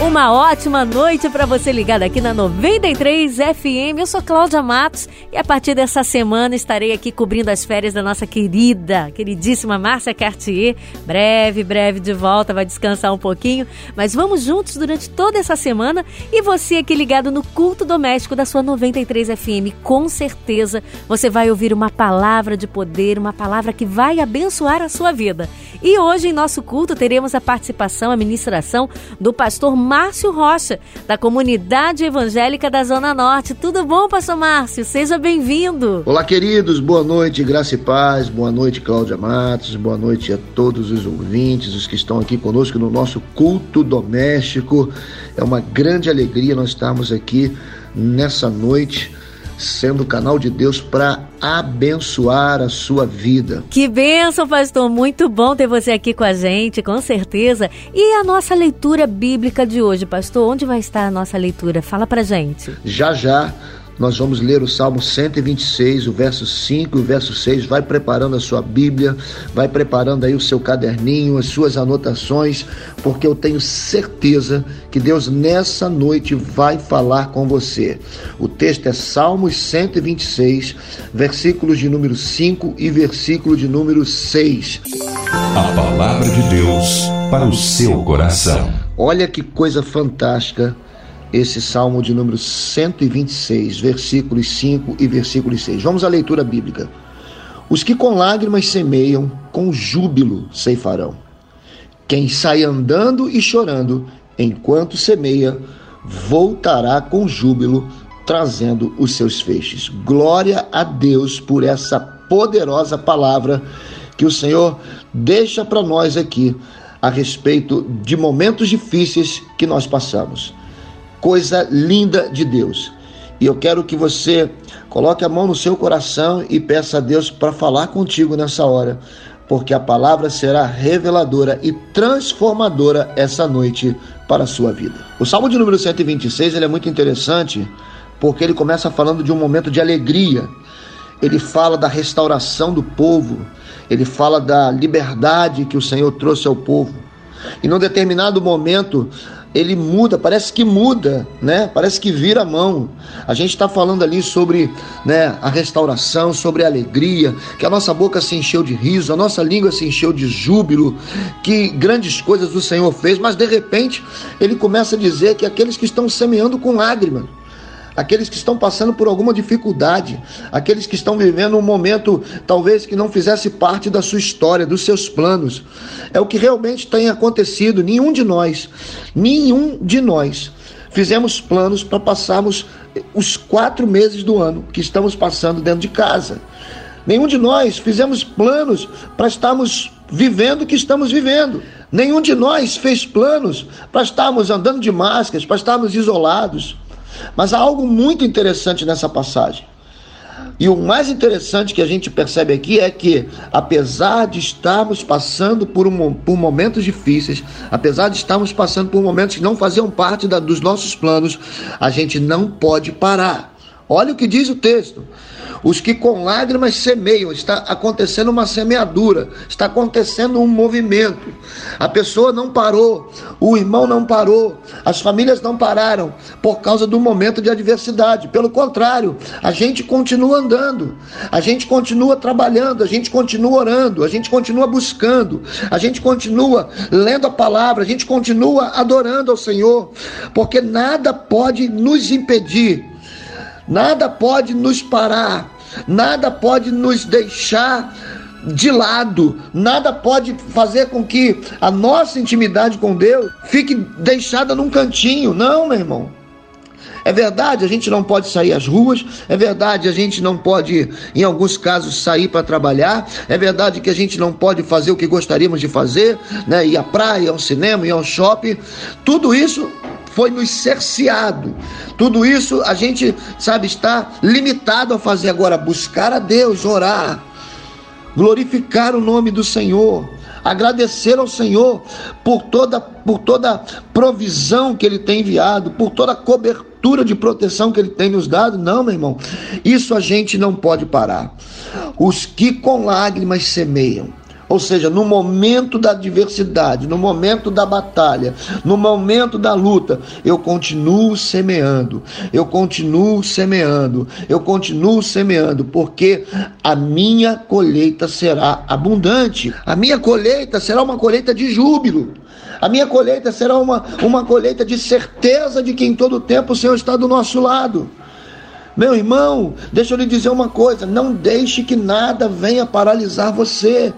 Uma ótima noite para você ligado aqui na 93 FM. Eu sou Cláudia Matos e a partir dessa semana estarei aqui cobrindo as férias da nossa querida, queridíssima Márcia Cartier. Breve, breve de volta, vai descansar um pouquinho, mas vamos juntos durante toda essa semana e você aqui ligado no culto doméstico da sua 93 FM, com certeza você vai ouvir uma palavra de poder, uma palavra que vai abençoar a sua vida. E hoje em nosso culto teremos a participação, a ministração do pastor Márcio Rocha, da comunidade evangélica da Zona Norte. Tudo bom, pastor Márcio? Seja bem-vindo. Olá, queridos, boa noite, graça e paz, boa noite, Cláudia Matos, boa noite a todos os ouvintes, os que estão aqui conosco no nosso culto doméstico. É uma grande alegria nós estarmos aqui nessa noite sendo o canal de Deus para abençoar a sua vida. Que bênção, pastor! Muito bom ter você aqui com a gente, com certeza. E a nossa leitura bíblica de hoje, pastor? Onde vai estar a nossa leitura? Fala pra gente. Já já nós vamos ler o Salmo 126, o verso 5 e o verso 6. Vai preparando a sua Bíblia, vai preparando aí o seu caderninho, as suas anotações, porque eu tenho certeza que Deus nessa noite vai falar com você. O texto é Salmos 126, versículos de número 5 e versículo de número 6. A palavra de Deus para o seu coração. Olha que coisa fantástica esse salmo de número 126, versículos 5 e versículos 6. Vamos à leitura bíblica. Os que com lágrimas semeiam, com júbilo ceifarão. Quem sai andando e chorando enquanto semeia, voltará com júbilo, trazendo os seus feixes. Glória a Deus por essa poderosa palavra que o Senhor deixa para nós aqui a respeito de momentos difíceis que nós passamos coisa linda de Deus. E eu quero que você coloque a mão no seu coração e peça a Deus para falar contigo nessa hora, porque a palavra será reveladora e transformadora essa noite para a sua vida. O Salmo de número 126 ele é muito interessante porque ele começa falando de um momento de alegria. Ele fala da restauração do povo, ele fala da liberdade que o Senhor trouxe ao povo. E num determinado momento, ele muda, parece que muda, né? Parece que vira a mão. A gente está falando ali sobre né, a restauração, sobre a alegria, que a nossa boca se encheu de riso, a nossa língua se encheu de júbilo, que grandes coisas o Senhor fez, mas de repente ele começa a dizer que aqueles que estão semeando com lágrimas, aqueles que estão passando por alguma dificuldade, aqueles que estão vivendo um momento talvez que não fizesse parte da sua história, dos seus planos. É o que realmente tem acontecido. Nenhum de nós, nenhum de nós fizemos planos para passarmos os quatro meses do ano que estamos passando dentro de casa. Nenhum de nós fizemos planos para estarmos vivendo o que estamos vivendo. Nenhum de nós fez planos para estarmos andando de máscaras, para estarmos isolados. Mas há algo muito interessante nessa passagem. E o mais interessante que a gente percebe aqui é que, apesar de estarmos passando por, um, por momentos difíceis, apesar de estarmos passando por momentos que não faziam parte da, dos nossos planos, a gente não pode parar. Olha o que diz o texto. Os que com lágrimas semeiam, está acontecendo uma semeadura, está acontecendo um movimento. A pessoa não parou, o irmão não parou, as famílias não pararam por causa do momento de adversidade. Pelo contrário, a gente continua andando, a gente continua trabalhando, a gente continua orando, a gente continua buscando, a gente continua lendo a palavra, a gente continua adorando ao Senhor, porque nada pode nos impedir Nada pode nos parar, nada pode nos deixar de lado, nada pode fazer com que a nossa intimidade com Deus fique deixada num cantinho. Não, meu irmão. É verdade, a gente não pode sair às ruas, é verdade, a gente não pode, em alguns casos, sair para trabalhar, é verdade que a gente não pode fazer o que gostaríamos de fazer, né? ir à praia, ao cinema, ir ao shopping. Tudo isso foi nos cerceado. Tudo isso a gente, sabe, está limitado a fazer agora, buscar a Deus, orar, glorificar o nome do Senhor, agradecer ao Senhor por toda, por toda provisão que Ele tem enviado, por toda cobertura cobertura de proteção que Ele tem nos dado? Não, meu irmão. Isso a gente não pode parar. Os que com lágrimas semeiam, ou seja, no momento da adversidade, no momento da batalha, no momento da luta, eu continuo semeando, eu continuo semeando, eu continuo semeando, porque a minha colheita será abundante, a minha colheita será uma colheita de júbilo. A minha colheita será uma, uma colheita de certeza de que em todo tempo o Senhor está do nosso lado. Meu irmão, deixa eu lhe dizer uma coisa: não deixe que nada venha paralisar você,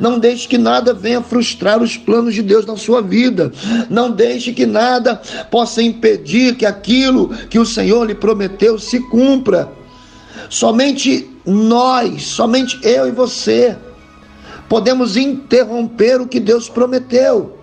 não deixe que nada venha frustrar os planos de Deus na sua vida, não deixe que nada possa impedir que aquilo que o Senhor lhe prometeu se cumpra. Somente nós, somente eu e você, podemos interromper o que Deus prometeu.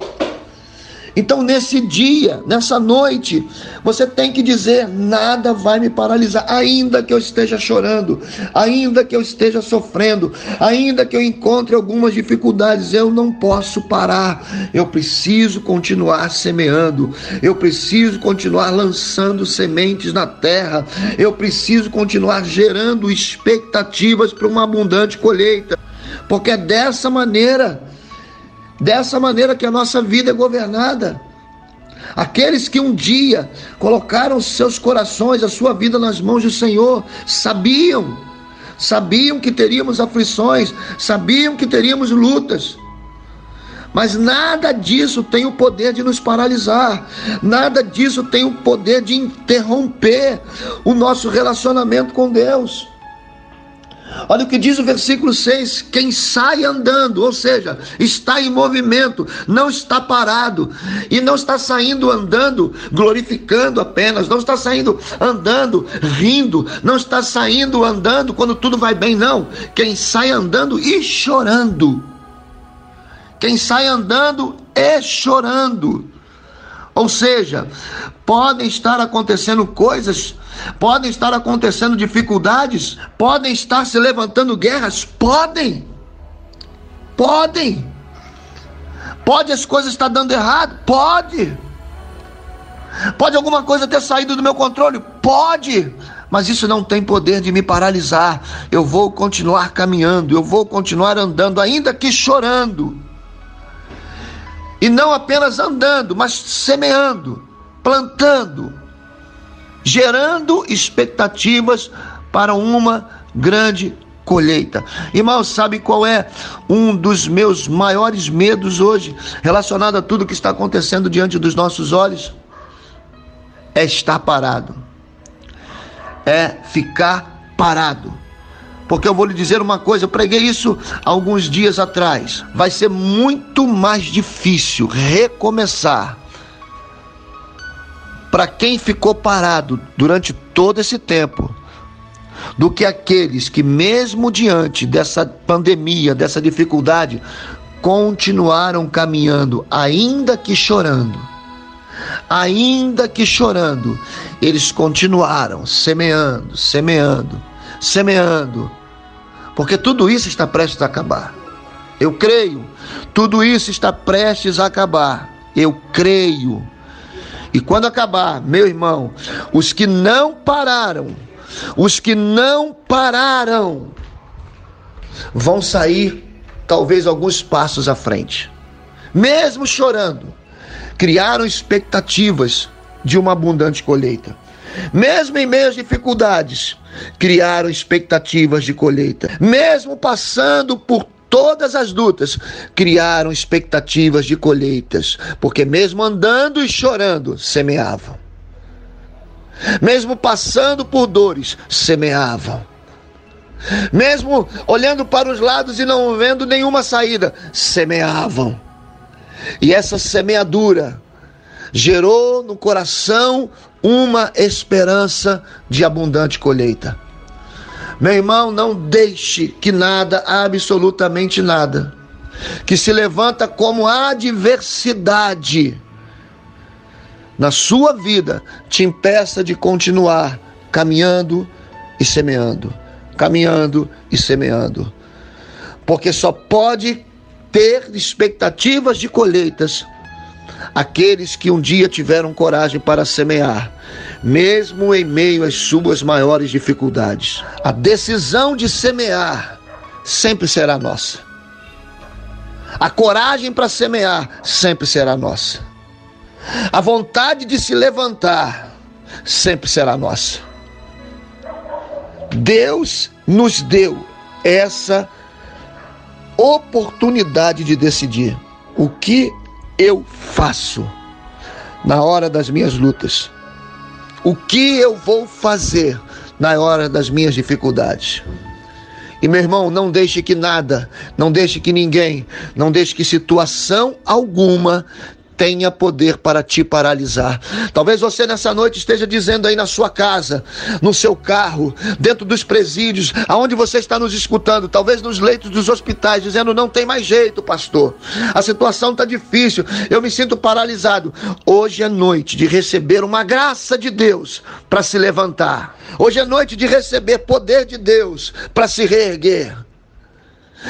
Então, nesse dia, nessa noite, você tem que dizer: nada vai me paralisar, ainda que eu esteja chorando, ainda que eu esteja sofrendo, ainda que eu encontre algumas dificuldades, eu não posso parar. Eu preciso continuar semeando, eu preciso continuar lançando sementes na terra, eu preciso continuar gerando expectativas para uma abundante colheita, porque é dessa maneira Dessa maneira que a nossa vida é governada. Aqueles que um dia colocaram seus corações, a sua vida nas mãos do Senhor, sabiam, sabiam que teríamos aflições, sabiam que teríamos lutas. Mas nada disso tem o poder de nos paralisar, nada disso tem o poder de interromper o nosso relacionamento com Deus. Olha o que diz o versículo 6: quem sai andando, ou seja, está em movimento, não está parado, e não está saindo andando glorificando apenas, não está saindo andando rindo, não está saindo andando quando tudo vai bem, não. Quem sai andando e chorando, quem sai andando e chorando. Ou seja, podem estar acontecendo coisas Podem estar acontecendo dificuldades, podem estar se levantando guerras, podem. Podem. Pode as coisas estar dando errado? Pode. Pode alguma coisa ter saído do meu controle? Pode. Mas isso não tem poder de me paralisar. Eu vou continuar caminhando, eu vou continuar andando, ainda que chorando. E não apenas andando, mas semeando, plantando, gerando expectativas para uma grande colheita. Irmão, sabe qual é um dos meus maiores medos hoje, relacionado a tudo que está acontecendo diante dos nossos olhos? É estar parado. É ficar parado. Porque eu vou lhe dizer uma coisa, eu preguei isso alguns dias atrás. Vai ser muito mais difícil recomeçar para quem ficou parado durante todo esse tempo, do que aqueles que, mesmo diante dessa pandemia, dessa dificuldade, continuaram caminhando, ainda que chorando. Ainda que chorando, eles continuaram semeando, semeando, semeando, porque tudo isso está prestes a acabar. Eu creio, tudo isso está prestes a acabar. Eu creio. E quando acabar, meu irmão, os que não pararam, os que não pararam, vão sair talvez alguns passos à frente. Mesmo chorando, criaram expectativas de uma abundante colheita. Mesmo em meio às dificuldades, criaram expectativas de colheita. Mesmo passando por todas as lutas criaram expectativas de colheitas, porque mesmo andando e chorando, semeavam. Mesmo passando por dores, semeavam. Mesmo olhando para os lados e não vendo nenhuma saída, semeavam. E essa semeadura gerou no coração uma esperança de abundante colheita. Meu irmão, não deixe que nada, absolutamente nada, que se levanta como adversidade na sua vida, te impeça de continuar caminhando e semeando, caminhando e semeando. Porque só pode ter expectativas de colheitas aqueles que um dia tiveram coragem para semear, mesmo em meio às suas maiores dificuldades. A decisão de semear sempre será nossa. A coragem para semear sempre será nossa. A vontade de se levantar sempre será nossa. Deus nos deu essa oportunidade de decidir o que eu faço na hora das minhas lutas. O que eu vou fazer na hora das minhas dificuldades. E meu irmão, não deixe que nada, não deixe que ninguém, não deixe que situação alguma tenha poder para te paralisar. Talvez você nessa noite esteja dizendo aí na sua casa, no seu carro, dentro dos presídios, aonde você está nos escutando, talvez nos leitos dos hospitais, dizendo: não tem mais jeito, pastor. A situação está difícil, eu me sinto paralisado. Hoje é noite de receber uma graça de Deus para se levantar. Hoje é noite de receber poder de Deus para se reerguer.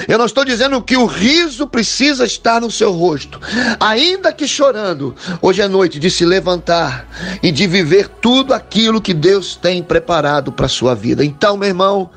Eu não estou dizendo que o riso precisa estar no seu rosto, ainda que chorando. Hoje é noite de se levantar e de viver tudo aquilo que Deus tem preparado para a sua vida. Então, meu irmão,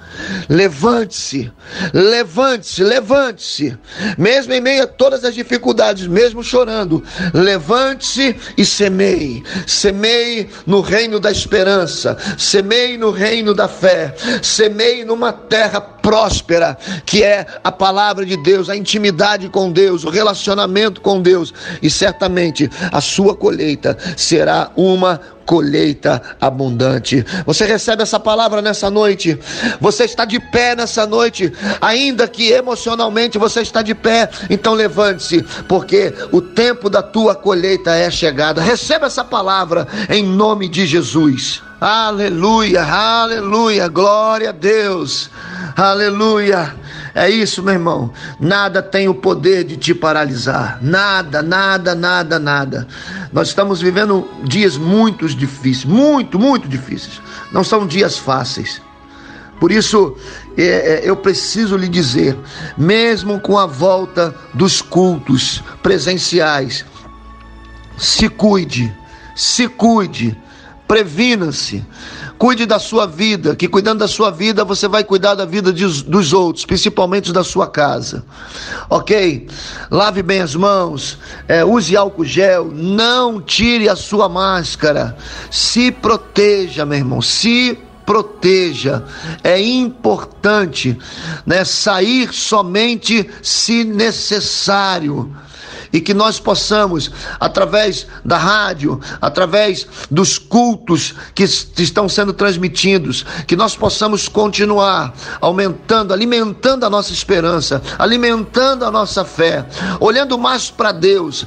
levante-se, levante-se, levante-se. Mesmo em meio a todas as dificuldades, mesmo chorando, levante-se e semeie. Semeie no reino da esperança, semeie no reino da fé, semeie numa terra próspera que é a palavra de Deus, a intimidade com Deus, o relacionamento com Deus, e certamente a sua colheita será uma colheita abundante. Você recebe essa palavra nessa noite. Você está de pé nessa noite, ainda que emocionalmente você está de pé. Então levante-se, porque o tempo da tua colheita é chegada. Receba essa palavra em nome de Jesus. Aleluia, aleluia, glória a Deus. Aleluia. É isso, meu irmão. Nada tem o poder de te paralisar. Nada, nada, nada, nada. Nós estamos vivendo dias muito difíceis, muito, muito difíceis. Não são dias fáceis. Por isso, é, é, eu preciso lhe dizer, mesmo com a volta dos cultos presenciais, se cuide, se cuide, previna-se, Cuide da sua vida, que cuidando da sua vida, você vai cuidar da vida de, dos outros, principalmente da sua casa. Ok? Lave bem as mãos, é, use álcool gel, não tire a sua máscara. Se proteja, meu irmão, se proteja. É importante, né, sair somente se necessário e que nós possamos, através da rádio, através dos cultos que estão sendo transmitidos, que nós possamos continuar aumentando, alimentando a nossa esperança, alimentando a nossa fé, olhando mais para Deus,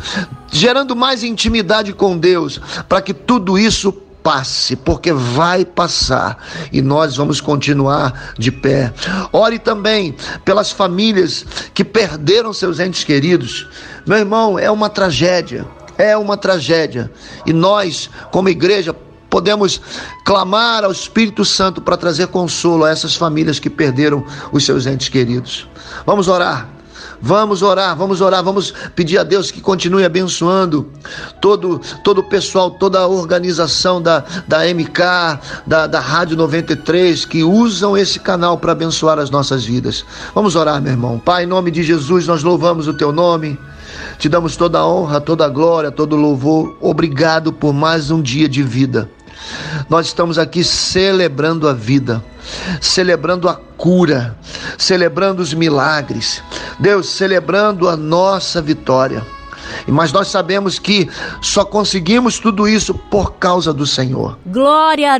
gerando mais intimidade com Deus, para que tudo isso passe, porque vai passar e nós vamos continuar de pé. Ore também pelas famílias que perderam seus entes queridos. Meu irmão, é uma tragédia, é uma tragédia. E nós, como igreja, podemos clamar ao Espírito Santo para trazer consolo a essas famílias que perderam os seus entes queridos. Vamos orar. Vamos orar, vamos orar, vamos pedir a Deus que continue abençoando todo, todo o pessoal, toda a organização da, da MK, da, da Rádio 93, que usam esse canal para abençoar as nossas vidas. Vamos orar, meu irmão. Pai, em nome de Jesus, nós louvamos o teu nome. Te damos toda a honra, toda a glória, todo o louvor. Obrigado por mais um dia de vida. Nós estamos aqui celebrando a vida, celebrando a cura, celebrando os milagres. Deus, celebrando a nossa vitória. Mas nós sabemos que só conseguimos tudo isso por causa do Senhor. Glória a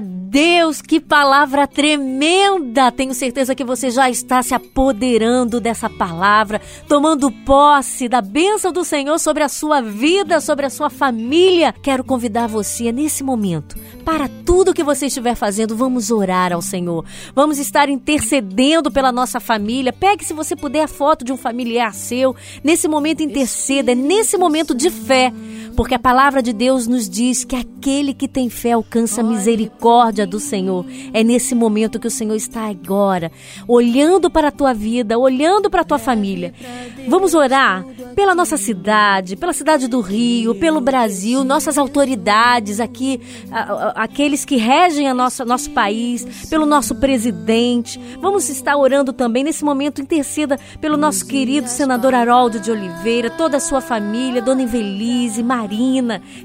que palavra tremenda! Tenho certeza que você já está se apoderando dessa palavra, tomando posse da bênção do Senhor sobre a sua vida, sobre a sua família. Quero convidar você nesse momento, para tudo que você estiver fazendo, vamos orar ao Senhor. Vamos estar intercedendo pela nossa família. Pegue, se você puder, a foto de um familiar seu. Nesse momento, interceda. É nesse momento de fé porque a palavra de Deus nos diz que aquele que tem fé alcança a misericórdia do Senhor. É nesse momento que o Senhor está agora, olhando para a tua vida, olhando para a tua família. Vamos orar pela nossa cidade, pela cidade do Rio, pelo Brasil, nossas autoridades aqui, aqueles que regem a nossa, nosso país, pelo nosso presidente. Vamos estar orando também nesse momento, interceda pelo nosso querido senador Haroldo de Oliveira, toda a sua família, Dona Invelise,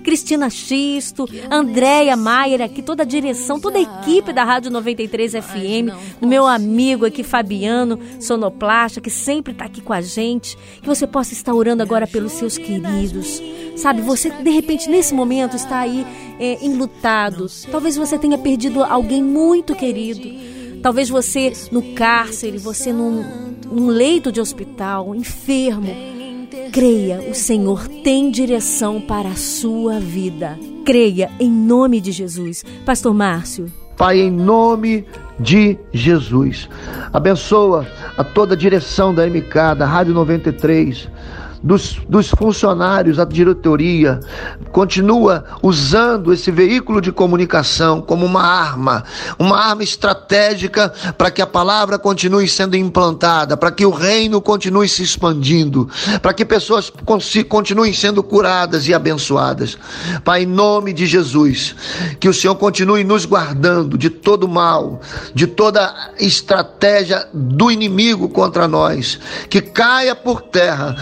Cristina Xisto, Andréia Maier, aqui toda a direção, toda a equipe da Rádio 93 FM, meu amigo aqui Fabiano Sonoplasta, que sempre está aqui com a gente, que você possa estar orando agora pelos seus queridos. Sabe, você de repente nesse momento está aí é, enlutado. Talvez você tenha perdido alguém muito querido. Talvez você no cárcere, você num, num leito de hospital, enfermo. Creia, o Senhor tem direção para a sua vida. Creia em nome de Jesus. Pastor Márcio. Pai, em nome de Jesus. Abençoa a toda a direção da MK, da Rádio 93 dos, dos funcionários, a diretoria, continua usando esse veículo de comunicação como uma arma, uma arma estratégica para que a palavra continue sendo implantada, para que o reino continue se expandindo, para que pessoas continuem sendo curadas e abençoadas. Pai, em nome de Jesus, que o Senhor continue nos guardando de todo mal, de toda estratégia do inimigo contra nós, que caia por terra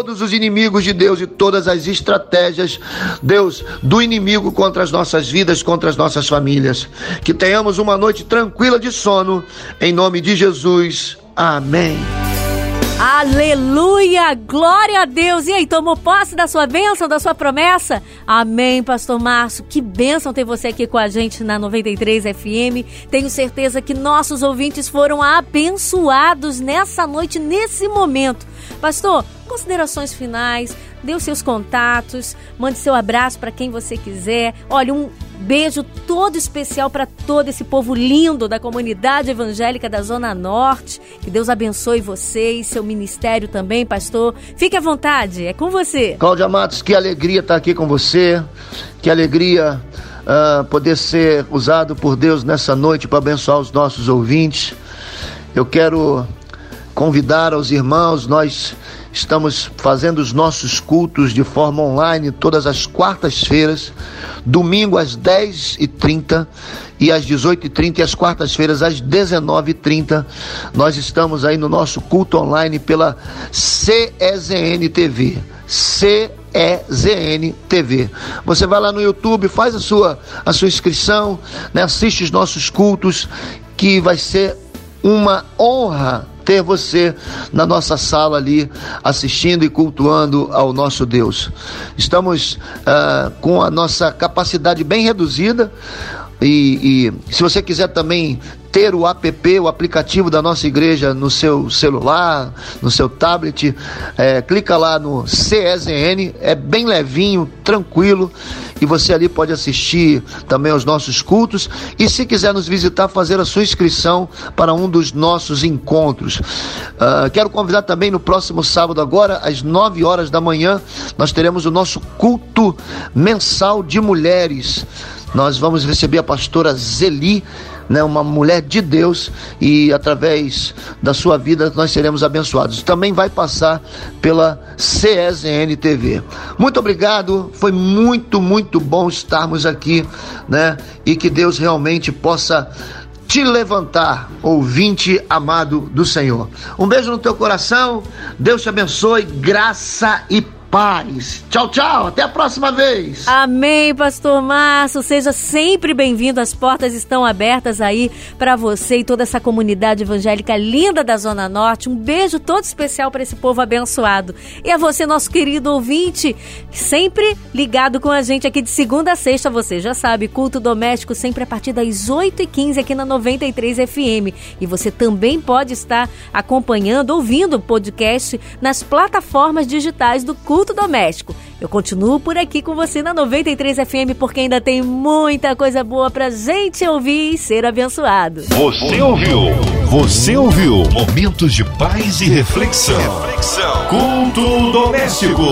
todos os inimigos de Deus e todas as estratégias, Deus, do inimigo contra as nossas vidas, contra as nossas famílias. Que tenhamos uma noite tranquila de sono, em nome de Jesus. Amém. Aleluia! Glória a Deus! E aí, tomou posse da sua bênção, da sua promessa? Amém, Pastor Márcio. Que bênção ter você aqui com a gente na 93 FM. Tenho certeza que nossos ouvintes foram abençoados nessa noite, nesse momento. Pastor, considerações finais, dê os seus contatos, mande seu abraço para quem você quiser. Olha, um beijo todo especial para todo esse povo lindo da comunidade evangélica da Zona Norte. Que Deus abençoe você e seu ministério também, pastor. Fique à vontade, é com você. Cláudia Matos, que alegria estar aqui com você. Que alegria uh, poder ser usado por Deus nessa noite para abençoar os nossos ouvintes. Eu quero convidar aos irmãos, nós Estamos fazendo os nossos cultos de forma online todas as quartas-feiras, domingo às 10h30 e às 18h30 e às quartas-feiras às 19h30. Nós estamos aí no nosso culto online pela CEZN TV. CEZN TV. Você vai lá no YouTube, faz a sua, a sua inscrição, né? assiste os nossos cultos, que vai ser uma honra ter você na nossa sala ali assistindo e cultuando ao nosso Deus. Estamos uh, com a nossa capacidade bem reduzida. E, e, se você quiser também ter o app, o aplicativo da nossa igreja no seu celular, no seu tablet, é, clica lá no CSN, é bem levinho, tranquilo, e você ali pode assistir também aos nossos cultos. E se quiser nos visitar, fazer a sua inscrição para um dos nossos encontros. Uh, quero convidar também no próximo sábado, agora, às 9 horas da manhã, nós teremos o nosso culto mensal de mulheres. Nós vamos receber a pastora Zeli né, uma mulher de Deus e através da sua vida nós seremos abençoados. Também vai passar pela CSN TV. Muito obrigado, foi muito, muito bom estarmos aqui, né? E que Deus realmente possa te levantar, ouvinte amado do Senhor. Um beijo no teu coração, Deus te abençoe, graça e paz paz. Tchau, tchau. Até a próxima vez. Amém, Pastor Márcio. Seja sempre bem-vindo. As portas estão abertas aí para você e toda essa comunidade evangélica linda da Zona Norte. Um beijo todo especial para esse povo abençoado. E a você, nosso querido ouvinte, sempre ligado com a gente aqui de segunda a sexta. Você já sabe, culto doméstico sempre a partir das 8h15 aqui na 93 FM. E você também pode estar acompanhando, ouvindo o podcast nas plataformas digitais do culto Culto Doméstico. Eu continuo por aqui com você na 93 FM porque ainda tem muita coisa boa pra gente ouvir e ser abençoado. Você ouviu? Você ouviu? Momentos de paz e reflexão. reflexão. Culto doméstico.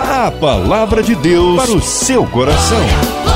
A palavra de Deus para o seu coração.